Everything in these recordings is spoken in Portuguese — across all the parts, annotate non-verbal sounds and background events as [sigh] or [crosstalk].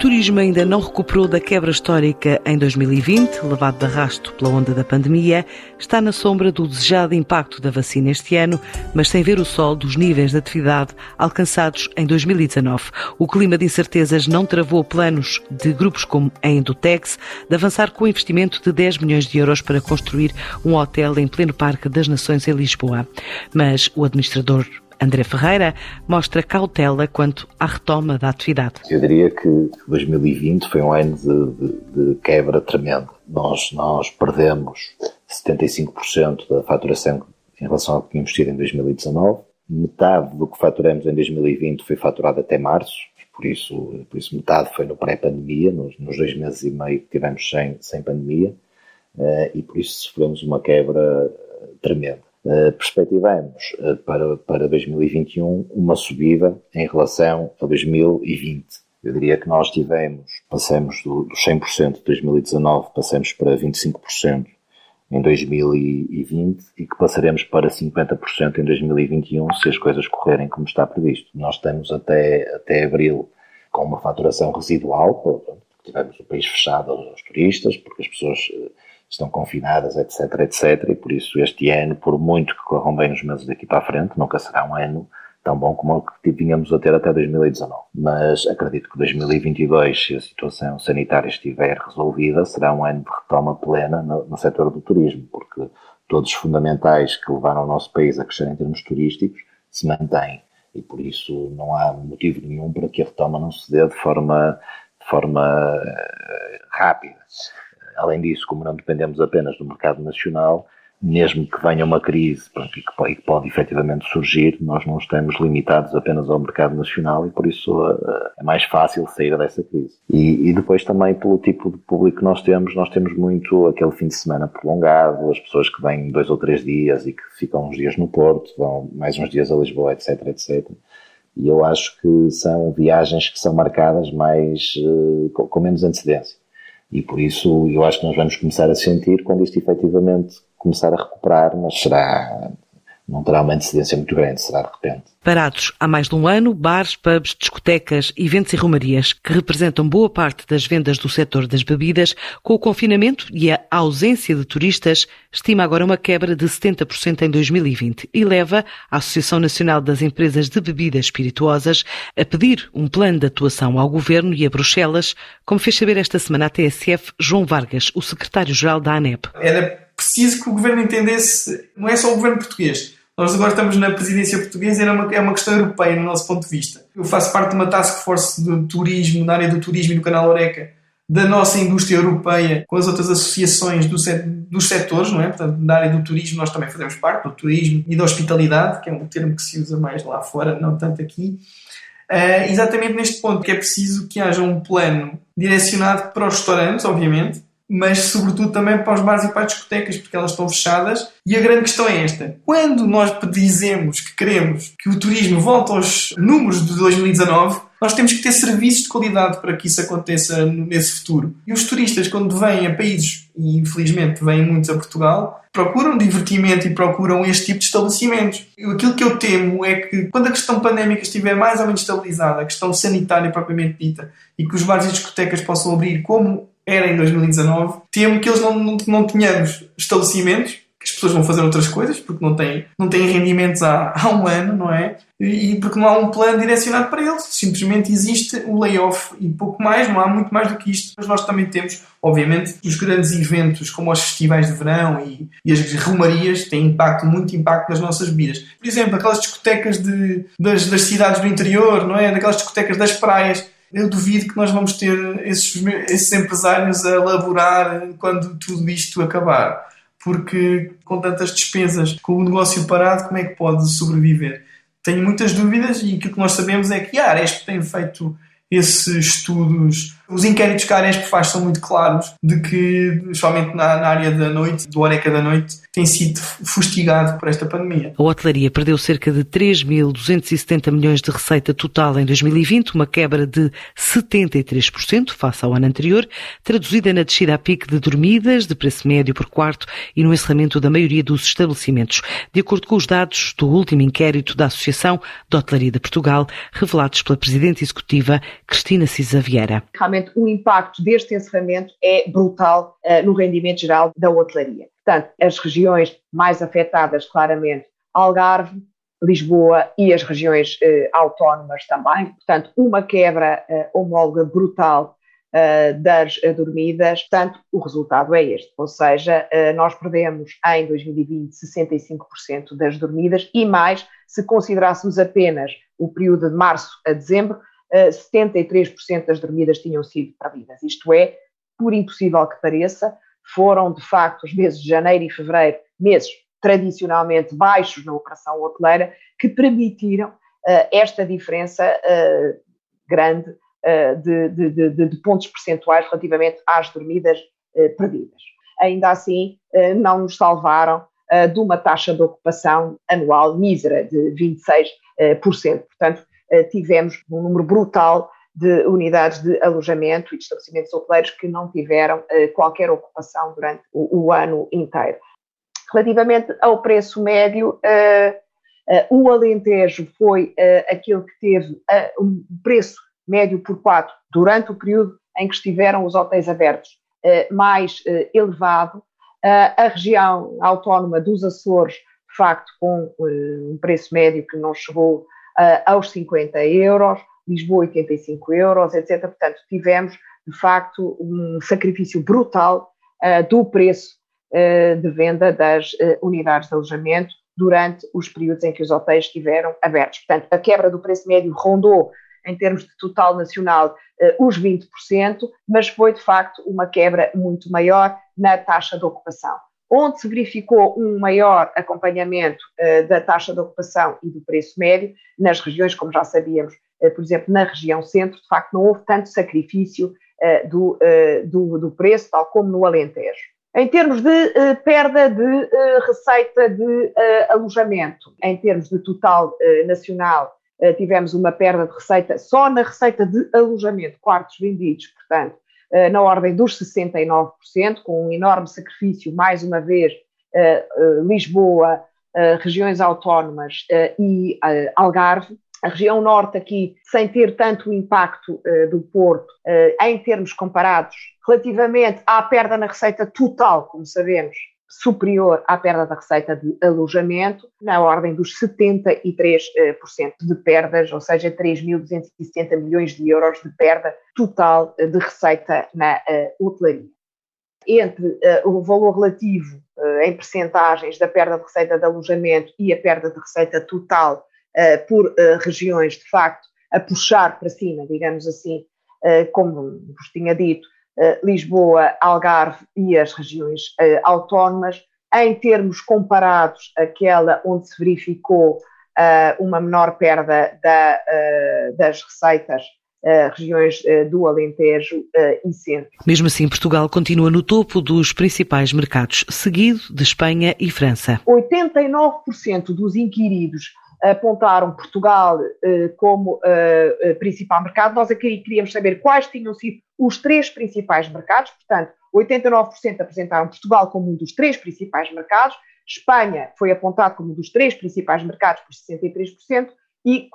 turismo ainda não recuperou da quebra histórica em 2020, levado de arrasto pela onda da pandemia, está na sombra do desejado impacto da vacina este ano, mas sem ver o sol dos níveis de atividade alcançados em 2019. O clima de incertezas não travou planos de grupos como a Endotex de avançar com o investimento de 10 milhões de euros para construir um hotel em pleno Parque das Nações em Lisboa. Mas o administrador André Ferreira mostra cautela quanto à retoma da atividade. Eu diria que 2020 foi um ano de, de, de quebra tremenda. Nós, nós perdemos 75% da faturação em relação ao que tínhamos tido em 2019. Metade do que faturamos em 2020 foi faturado até março, por isso, por isso metade foi no pré-pandemia, nos, nos, dois meses e meio que tivemos sem, sem pandemia, uh, e por isso sofremos uma quebra tremenda. Uh, perspectivamos uh, para, para 2021 uma subida em relação a 2020. Eu diria que nós tivemos, passamos do, dos 100% de 2019, passamos para 25% em 2020 e que passaremos para 50% em 2021 se as coisas correrem como está previsto. Nós estamos até, até abril com uma faturação residual, tivemos o país fechado aos turistas, porque as pessoas eh, estão confinadas, etc, etc, e por isso este ano, por muito que corram bem os meses daqui para a frente, nunca será um ano tão bom como o que tínhamos a ter até 2019. Mas acredito que 2022, se a situação sanitária estiver resolvida, será um ano de retoma plena no, no setor do turismo, porque todos os fundamentais que levaram o nosso país a crescer em termos turísticos se mantêm. E por isso não há motivo nenhum para que a retoma não se dê de forma, de forma uh, rápida. Além disso, como não dependemos apenas do mercado nacional, mesmo que venha uma crise pronto, e, que pode, que pode efetivamente surgir, nós não estamos limitados apenas ao mercado nacional e por isso uh, é mais fácil sair dessa crise. E, e, depois também pelo tipo de público que nós temos, nós temos muito aquele fim de semana prolongado, as pessoas que vêm dois ou três dias e que ficam uns dias no Porto, vão mais uns dias a Lisboa, etc, etc. E eu acho que são viagens que são marcadas mais, com, com menos antecedência. E por isso eu acho que nós vamos começar a sentir quando isto efetivamente começar a recuperar, mas será não terá uma antecedência muito grande, será de repente. Parados há mais de um ano, bares, pubs, discotecas, eventos e romarias, que representam boa parte das vendas do setor das bebidas, com o confinamento e a ausência de turistas, estima agora uma quebra de 70% em 2020 e leva a Associação Nacional das Empresas de Bebidas Espirituosas a pedir um plano de atuação ao Governo e a Bruxelas, como fez saber esta semana a TSF João Vargas, o secretário-geral da ANEP. Era preciso que o Governo entendesse, não é só o Governo português, nós agora estamos na presidência portuguesa é uma, é uma questão europeia no nosso ponto de vista. Eu faço parte de uma task force do turismo, na área do turismo e do canal Oreca, da nossa indústria europeia com as outras associações do set, dos setores, não é? Portanto, na área do turismo nós também fazemos parte, do turismo e da hospitalidade, que é um termo que se usa mais lá fora, não tanto aqui. Uh, exatamente neste ponto, que é preciso que haja um plano direcionado para os restaurantes, obviamente, mas sobretudo também para os bares e para as discotecas, porque elas estão fechadas. E a grande questão é esta: quando nós dizemos que queremos que o turismo volte aos números de 2019, nós temos que ter serviços de qualidade para que isso aconteça nesse futuro. E os turistas, quando vêm a países, e infelizmente vêm muitos a Portugal, procuram divertimento e procuram este tipo de estabelecimentos. Aquilo que eu temo é que, quando a questão pandémica estiver mais ou menos estabilizada, a questão sanitária propriamente dita, e que os bares e discotecas possam abrir como era em 2019, temo que eles não, não, não tenhamos estabelecimentos, que as pessoas vão fazer outras coisas, porque não têm, não têm rendimentos há, [laughs] há um ano, não é? E, e porque não há um plano direcionado para eles. Simplesmente existe o layoff e pouco mais, não há muito mais do que isto. Mas nós também temos, obviamente, os grandes eventos, como os festivais de verão e, e as romarias, têm impacto, muito impacto nas nossas vidas. Por exemplo, aquelas discotecas de, das, das cidades do interior, não é? Daquelas discotecas das praias eu duvido que nós vamos ter esses, esses empresários a laborar quando tudo isto acabar. Porque com tantas despesas, com o negócio parado, como é que pode sobreviver? Tenho muitas dúvidas e aquilo que nós sabemos é que a Aresp tem feito esses estudos Os inquéritos que a Aresp faz são muito claros de que, somente na, na área da noite, do Oreca da noite, tem sido fustigado por esta pandemia. A hotelaria perdeu cerca de 3.270 milhões de receita total em 2020, uma quebra de 73% face ao ano anterior, traduzida na descida a pique de dormidas, de preço médio por quarto e no encerramento da maioria dos estabelecimentos, de acordo com os dados do último inquérito da Associação de Hotelaria de Portugal, revelados pela Presidente Executiva Cristina Cisa Vieira. Realmente o impacto deste encerramento é brutal uh, no rendimento geral da hotelaria. Portanto, as regiões mais afetadas, claramente, Algarve, Lisboa e as regiões eh, autónomas também. Portanto, uma quebra eh, homóloga brutal das dormidas. Portanto, o resultado é este. Ou seja, nós perdemos em 2020 65% das dormidas e mais, se considerássemos apenas o período de março a dezembro, 73% eh, das dormidas tinham sido perdidas. Isto é, por impossível que pareça, foram, de facto, os meses de janeiro e fevereiro, meses tradicionalmente baixos na operação hoteleira, que permitiram uh, esta diferença uh, grande uh, de, de, de, de, pontos percentuais relativamente às dormidas perdidas. Ainda assim, não nos salvaram de uma taxa de ocupação anual mísera de 26%. Portanto, tivemos um número brutal de unidades de alojamento e de estabelecimentos hoteleiros que não tiveram uh, qualquer ocupação durante o, o, ano inteiro. Relativamente ao preço médio, uh, o Alentejo foi aquele que teve um preço médio por quatro durante o período em que estiveram os hotéis abertos mais elevado. a região autónoma dos Açores, de facto, com um preço médio que não chegou aos 50 euros. Lisboa 85 euros, etc. Portanto, tivemos, de facto, um sacrifício brutal uh, do preço uh, de venda das uh, unidades de alojamento durante os períodos em que os hotéis estiveram abertos. Portanto, a quebra do preço médio rondou, em termos de total nacional, os 20%, mas foi, de facto, uma quebra muito maior na taxa de ocupação onde se verificou um maior acompanhamento uh, da taxa de ocupação e do preço médio, nas regiões, como já sabíamos, uh, por exemplo, na região centro, de facto não houve tanto sacrifício uh, do, do, do, preço, tal como no Alentejo. Em termos de perda de receita de alojamento, em termos de total nacional, tivemos uma perda de receita só na receita de alojamento, quartos vendidos, portanto, na ordem dos 69%, com um enorme sacrifício, mais uma vez, eh, eh, Lisboa, regiões autónomas e Algarve. A região norte aqui, sem ter tanto impacto do Porto, em termos comparados, relativamente à perda na receita total, como sabemos, superior à perda da receita de alojamento, na ordem dos 73% de perdas, ou seja, 3.270 milhões de euros de perda total de receita na uh, hotelaria. Entre o valor relativo em percentagens da perda de receita de alojamento e a perda de receita total por regiões, de facto, a puxar para cima, digamos assim, como vos tinha dito, eh, Lisboa, Algarve e as regiões uh, autónomas, em termos comparados àquela onde se verificou uh, uma menor perda da, das receitas Uh, regiões uh, do Alentejo uh, e Centro. Mesmo assim, Portugal continua no topo dos principais mercados, seguido de Espanha e França. 89% dos inquiridos apontaram Portugal uh, como uh, principal mercado. Nós aqui queríamos saber quais tinham sido os três principais mercados, portanto, 89% apresentaram Portugal como um dos três principais mercados, Espanha foi apontado como um dos três principais mercados por 63% e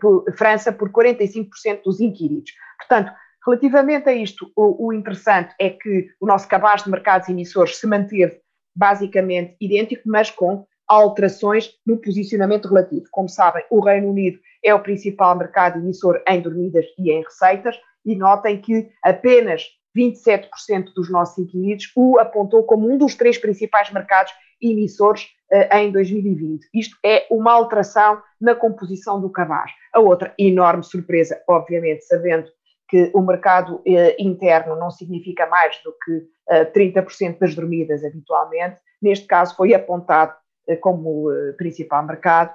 por, França por 45% dos inquiridos. Portanto, relativamente a isto, o, o interessante é que o nosso cabaz de mercados emissores se manteve basicamente idêntico, mas com alterações no posicionamento relativo. Como sabem, o Reino Unido é o principal mercado emissor em dormidas e em receitas, e notem que apenas 27% dos nossos inquiridos o apontou como um dos três principais mercados emissores uh, em 2020. Isto é uma alteração na composição do cabaz. A outra enorme surpresa, obviamente, sabendo que o mercado uh, interno não significa mais do que uh, eh, 30% das dormidas habitualmente, neste caso foi apontado como principal mercado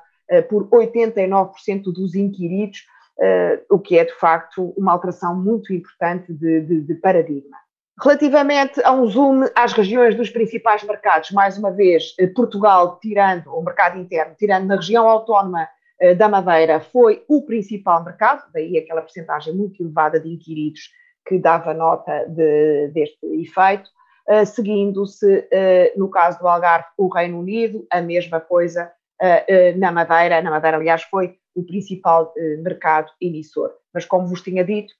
por 89% dos inquiridos o que é de facto uma alteração muito importante de, de, de paradigma. Relativamente a um zoom às regiões dos principais mercados, mais uma vez, Portugal, tirando o mercado interno, tirando na região autónoma da Madeira, foi o principal mercado, daí aquela porcentagem muito elevada de inquiridos que dava nota de, deste efeito, uh, seguindo-se, uh, no caso do Algarve, o Reino Unido, a mesma coisa uh, na Madeira. Na Madeira, aliás, foi o principal mercado emissor. Mas, como vos tinha dito,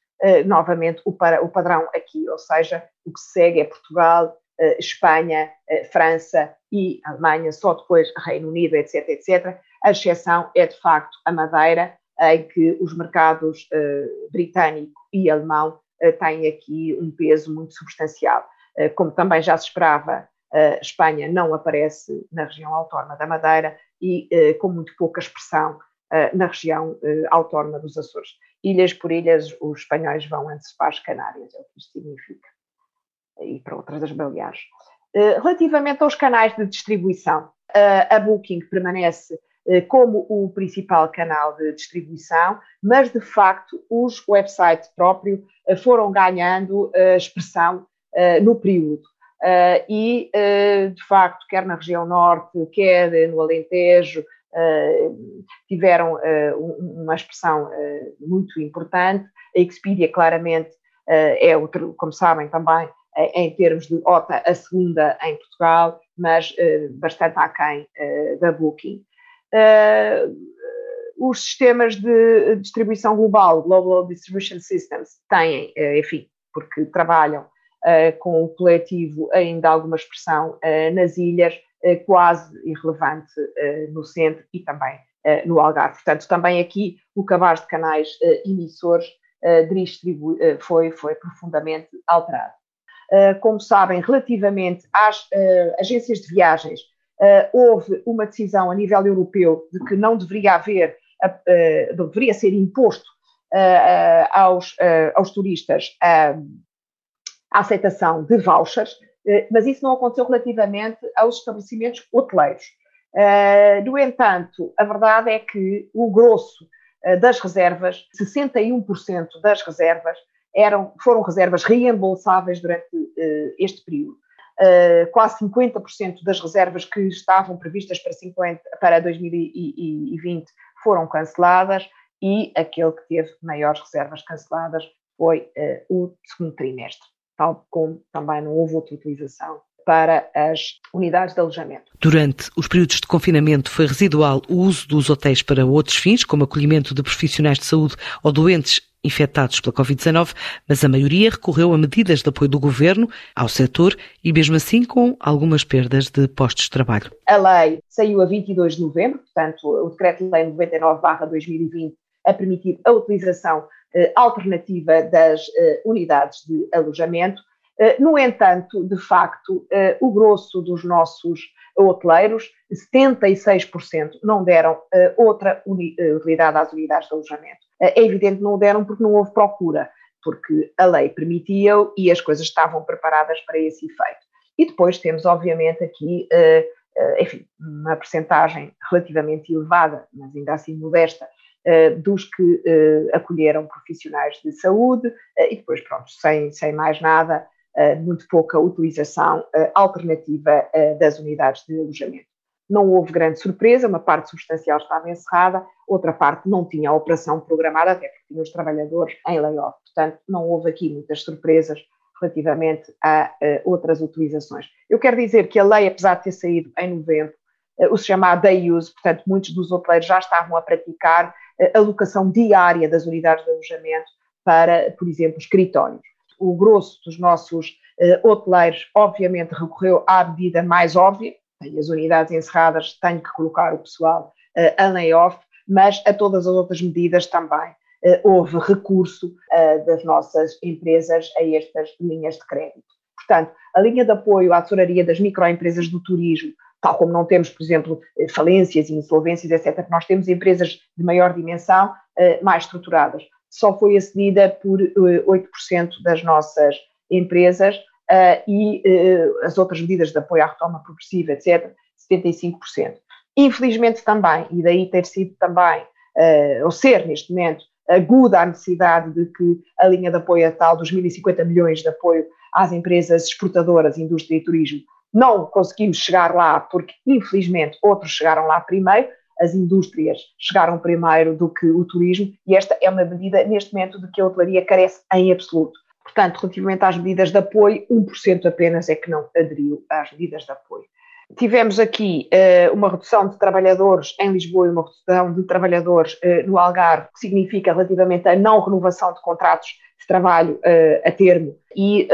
novamente o, o padrão aqui, ou seja, o que segue é Portugal, Espanha, França e Alemanha, só depois Reino Unido, etc, etc. A exceção é, de facto, a Madeira, em que os mercados britânico e alemão eh, tem aqui um peso muito substancial. Eh, como também já se esperava, a Espanha não aparece na região autónoma da Madeira e eh, com muito pouca expressão na região autónoma dos Açores. Ilhas por ilhas, os espanhóis vão antes para as Canárias, é o que isto significa, e para outras das Baleares. Relativamente aos canais de distribuição, a Booking permanece eh, como o principal canal de distribuição, mas de facto os websites próprios eh, foram ganhando eh, expressão no período. E, de facto, quer na região norte, quer no Alentejo, tiveram uma expressão muito importante. A Expedia, claramente, é, como sabem também, em termos de OTA, a segunda em Portugal, mas bastante aquém da Booking. Os sistemas de distribuição global, Global Distribution Systems, têm, enfim, porque trabalham com o coletivo ainda alguma expressão nas ilhas, quase irrelevante no centro e também no Algarve. Portanto, também aqui o cabaz de canais emissores foi, foi profundamente alterado. como sabem, relativamente às agências de viagens, houve uma decisão a nível europeu de que não deveria haver, deveria ser imposto aos, aos turistas a aceitação de vouchers, mas isso não aconteceu relativamente aos estabelecimentos hoteleiros. no entanto, a verdade é que o grosso das reservas, 61% das reservas, eram, foram reservas reembolsáveis durante este período. Quase 50% das reservas que estavam previstas para, 50, para 2020 foram canceladas e aquele que teve maiores reservas canceladas foi uh, o segundo trimestre, tal como também não houve outra utilização para as unidades de alojamento. Durante os períodos de confinamento foi residual o uso dos hotéis para outros fins, como acolhimento de profissionais de saúde ou doentes infectados pela Covid-19, mas a maioria recorreu a medidas de apoio do governo ao setor e, mesmo assim, com algumas perdas de postos de trabalho. A lei saiu a 22 de novembro, portanto, o Decreto-Lei 99-2020 a permitir a utilização alternativa das eh, unidades de alojamento eh, no entanto, de facto, eh, o grosso dos nossos hoteleiros, 76%, não deram eh, outra utilidade às unidades de alojamento. É evidente que não deram porque não houve procura, porque a lei permitia-o e as coisas estavam preparadas para esse efeito. E depois temos, obviamente, aqui, enfim, uma percentagem relativamente elevada, mas ainda assim modesta, dos que acolheram profissionais de saúde e depois, pronto, sem, sem mais nada, eh, muito pouca utilização eh, alternativa eh, das unidades de alojamento. Não houve grande surpresa, uma parte substancial estava encerrada, outra parte não tinha a operação programada, até porque tinha os trabalhadores em layoff. Portanto, não houve aqui muitas surpresas relativamente a outras utilizações. Eu quero dizer que a lei, apesar de ter saído em novembro, o chamado day use, portanto, muitos dos hoteleiros já estavam a praticar uh, a locação diária das unidades de alojamento para, por exemplo, escritórios o grosso dos nossos uh, hoteleiros, obviamente, recorreu à medida mais óbvia, tem as unidades encerradas, tenho que colocar o pessoal uh, a layoff, mas a todas as outras medidas também uh, houve recurso uh, das nossas empresas a estas linhas de crédito. Portanto, a linha de apoio à tesouraria das microempresas do turismo, tal como não temos, por exemplo, falências e insolvências, etc., nós temos empresas de maior dimensão mais estruturadas só foi acedida por 8% eh, das nossas empresas e as outras medidas de apoio à retoma progressiva, etc., 75%. Infelizmente também, e daí ter sido também, ou ser neste momento, aguda a necessidade de que a linha de apoio a tal dos 1.050 milhões de apoio às empresas exportadoras, indústria e turismo, não conseguimos chegar lá porque, infelizmente, outros chegaram lá primeiro, as indústrias chegaram primeiro do que o turismo, e esta é uma medida, neste momento, de que a hotelaria carece em absoluto. Portanto, relativamente às medidas de apoio, 1% apenas é que não aderiu às medidas de apoio. Tivemos aqui uh, uma redução de trabalhadores em Lisboa e uma redução de trabalhadores uh, no Algarve, que significa relativamente a não renovação de contratos de trabalho uh, a termo e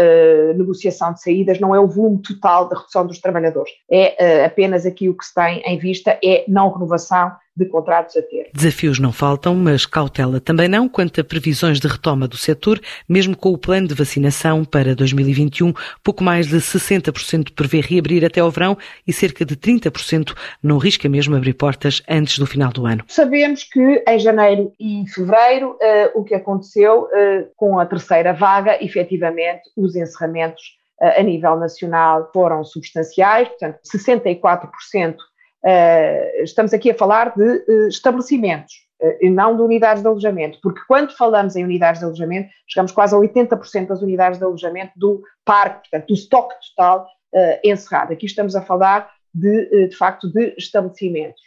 negociação de saídas, não é o volume total da redução dos trabalhadores. É apenas aqui o que se tem em vista, é não renovação de contratos a ter. Desafios não faltam, mas cautela também não quanto a previsões de retoma do setor, mesmo com o plano de vacinação para 2021, pouco mais de 60% prevê reabrir até ao verão e cerca de 30% não risca mesmo abrir portas antes do final do ano. Sabemos que em janeiro e fevereiro uh, o que aconteceu uh, com a terceira vaga, efetivamente, os encerramentos uh, a nível nacional foram substanciais, portanto, 64% Uh, estamos aqui a falar de uh, estabelecimentos e não de unidades de alojamento, porque quando falamos em unidades de alojamento, chegamos quase a 80% das unidades de alojamento do parque, portanto, do estoque total encerrado. Aqui estamos a falar de, de facto, de estabelecimentos.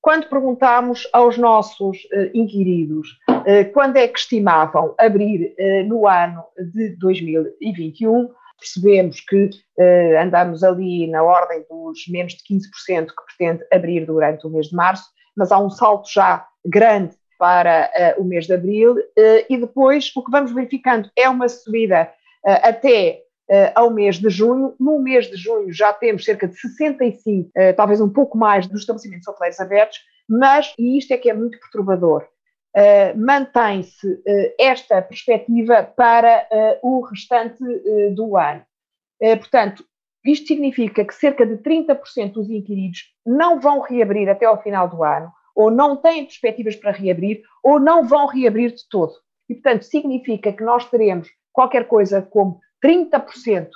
Quando perguntámos aos nossos inquiridos quando é que estimavam abrir no ano de 2021, percebemos que andamos ali na ordem dos menos de 15% que pretende abrir durante o mês de março, mas há um salto já grande para o mês de abril e depois o que vamos verificando é uma subida até ao mês de junho. No mês de junho já temos cerca de 65, talvez um pouco mais, dos estabelecimentos hoteleiros abertos, mas, e isto é que é muito perturbador, Uh, mantém-se esta perspectiva para o restante do ano. portanto, isto significa que cerca de 30% dos inquiridos não vão reabrir até ao final do ano, ou não têm perspectivas para reabrir, ou não vão reabrir de todo. E, portanto, significa que nós teremos qualquer coisa como 30%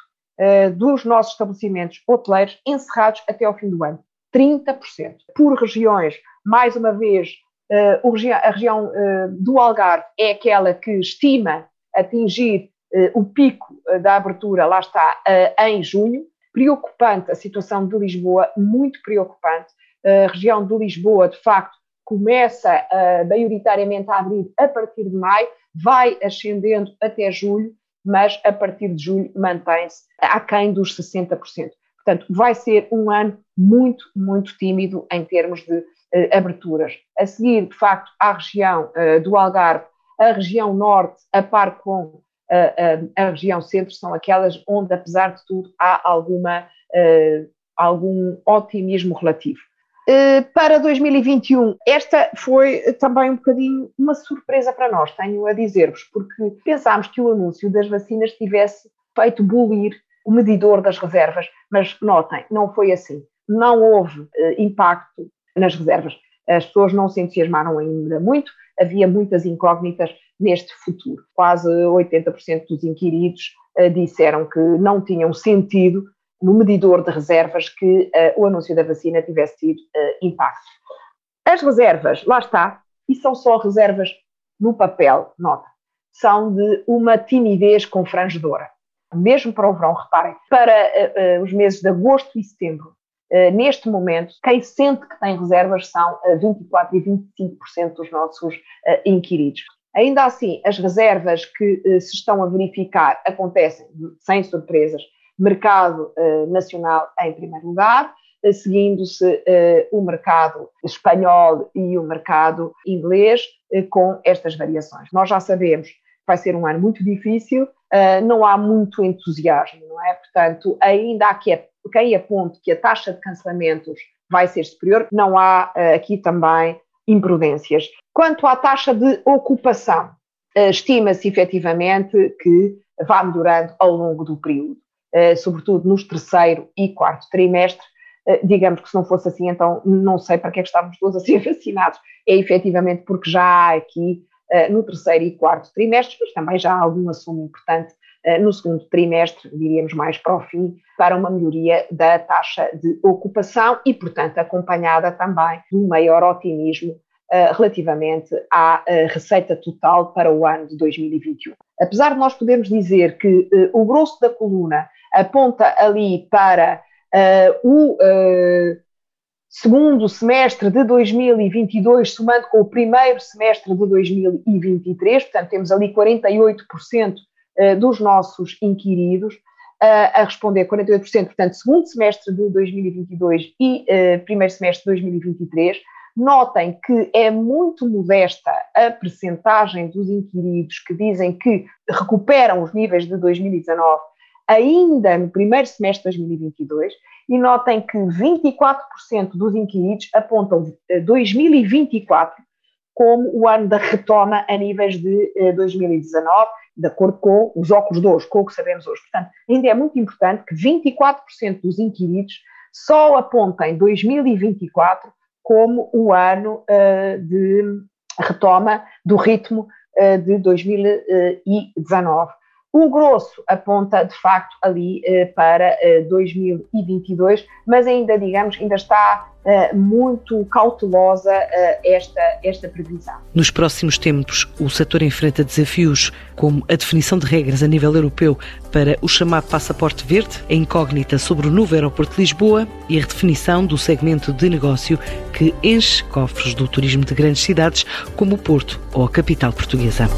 dos nossos estabelecimentos hoteleiros encerrados até ao fim do ano. 30%. Por regiões, mais uma vez, Uh, a região uh, do Algarve é aquela que estima atingir o pico da abertura, lá está, em junho. Preocupante a situação de Lisboa, muito preocupante. A região de Lisboa, de facto, começa maioritariamente a abrir a partir de maio, vai ascendendo até julho, mas a partir de julho mantém-se aquém dos 60%. Portanto, vai ser um ano muito, muito tímido em termos de uh, aberturas. A seguir, de facto, à região uh, do Algarve, a região norte, a par com uh, a região centro, são aquelas onde, apesar de tudo, há alguma, algum otimismo relativo. Para 2021, esta foi também um bocadinho uma surpresa para nós, tenho a dizer-vos, porque pensámos que o anúncio das vacinas tivesse feito bulir o medidor das reservas, mas notem, não foi assim. Não houve impacto nas reservas. As pessoas não se entusiasmaram ainda muito, havia muitas incógnitas neste futuro. Quase 80% dos inquiridos disseram que não tinham sentido no medidor de reservas que uh, o anúncio da vacina tivesse tido uh, impacto. As reservas, lá está, e são só reservas no papel, nota, são de uma timidez confrangedora. Mesmo para o verão, reparem, para os meses de agosto e setembro, neste momento, quem sente que tem reservas são 24% eh, e 25% dos nossos inquiridos. Ainda assim, as reservas que se estão a verificar acontecem sem surpresas. Mercado nacional em primeiro lugar, seguindo-se o mercado espanhol e o mercado inglês, com estas variações. Nós já sabemos que vai ser um ano muito difícil, não há muito entusiasmo, não é? Portanto, ainda há que quem aponte que a taxa de cancelamentos vai ser superior, não há aqui também imprudências. Quanto à taxa de ocupação, estima-se efetivamente que vai melhorando ao longo do período, sobretudo nos terceiro e quarto trimestre. digamos que se não fosse assim, então não sei para que é que estávamos todos a ser [laughs] vacinados. É efetivamente porque já há aqui no terceiro e quarto trimestre, mas também já há algum assunto importante eh, no segundo trimestre, diríamos mais para o fim, para uma melhoria da taxa de ocupação e, portanto, acompanhada também de um maior otimismo relativamente à receita total para o ano de 2021. Apesar de nós podermos dizer que o grosso da coluna aponta ali para o segundo semestre de 2022, somando com o primeiro semestre de 2023, portanto, temos ali 48% eh, dos nossos inquiridos a responder 48%, portanto, segundo semestre de 2022 e eh, primeiro semestre de 2023. Notem que é muito modesta a percentagem dos inquiridos que dizem que recuperam os níveis de 2019 ainda no primeiro semestre de 2022 e notem que 24% dos inquiridos apontam 2024 como o ano da retoma a níveis de 2019, eh, de acordo com os óculos de hoje, com o que sabemos hoje. Portanto, ainda é muito importante que 24% dos inquiridos só apontem 2024 como o ano uh, de retoma do ritmo uh, de 2019. O grosso aponta, de facto, ali eh, para eh, 2022, mas ainda, digamos, ainda está eh, muito cautelosa eh, esta, esta previsão. Nos próximos tempos, o setor enfrenta desafios como a definição de regras a nível europeu para o chamado passaporte verde, a incógnita sobre o novo aeroporto de Lisboa e a redefinição do segmento de negócio que enche cofres do turismo de grandes cidades como o Porto ou a capital portuguesa.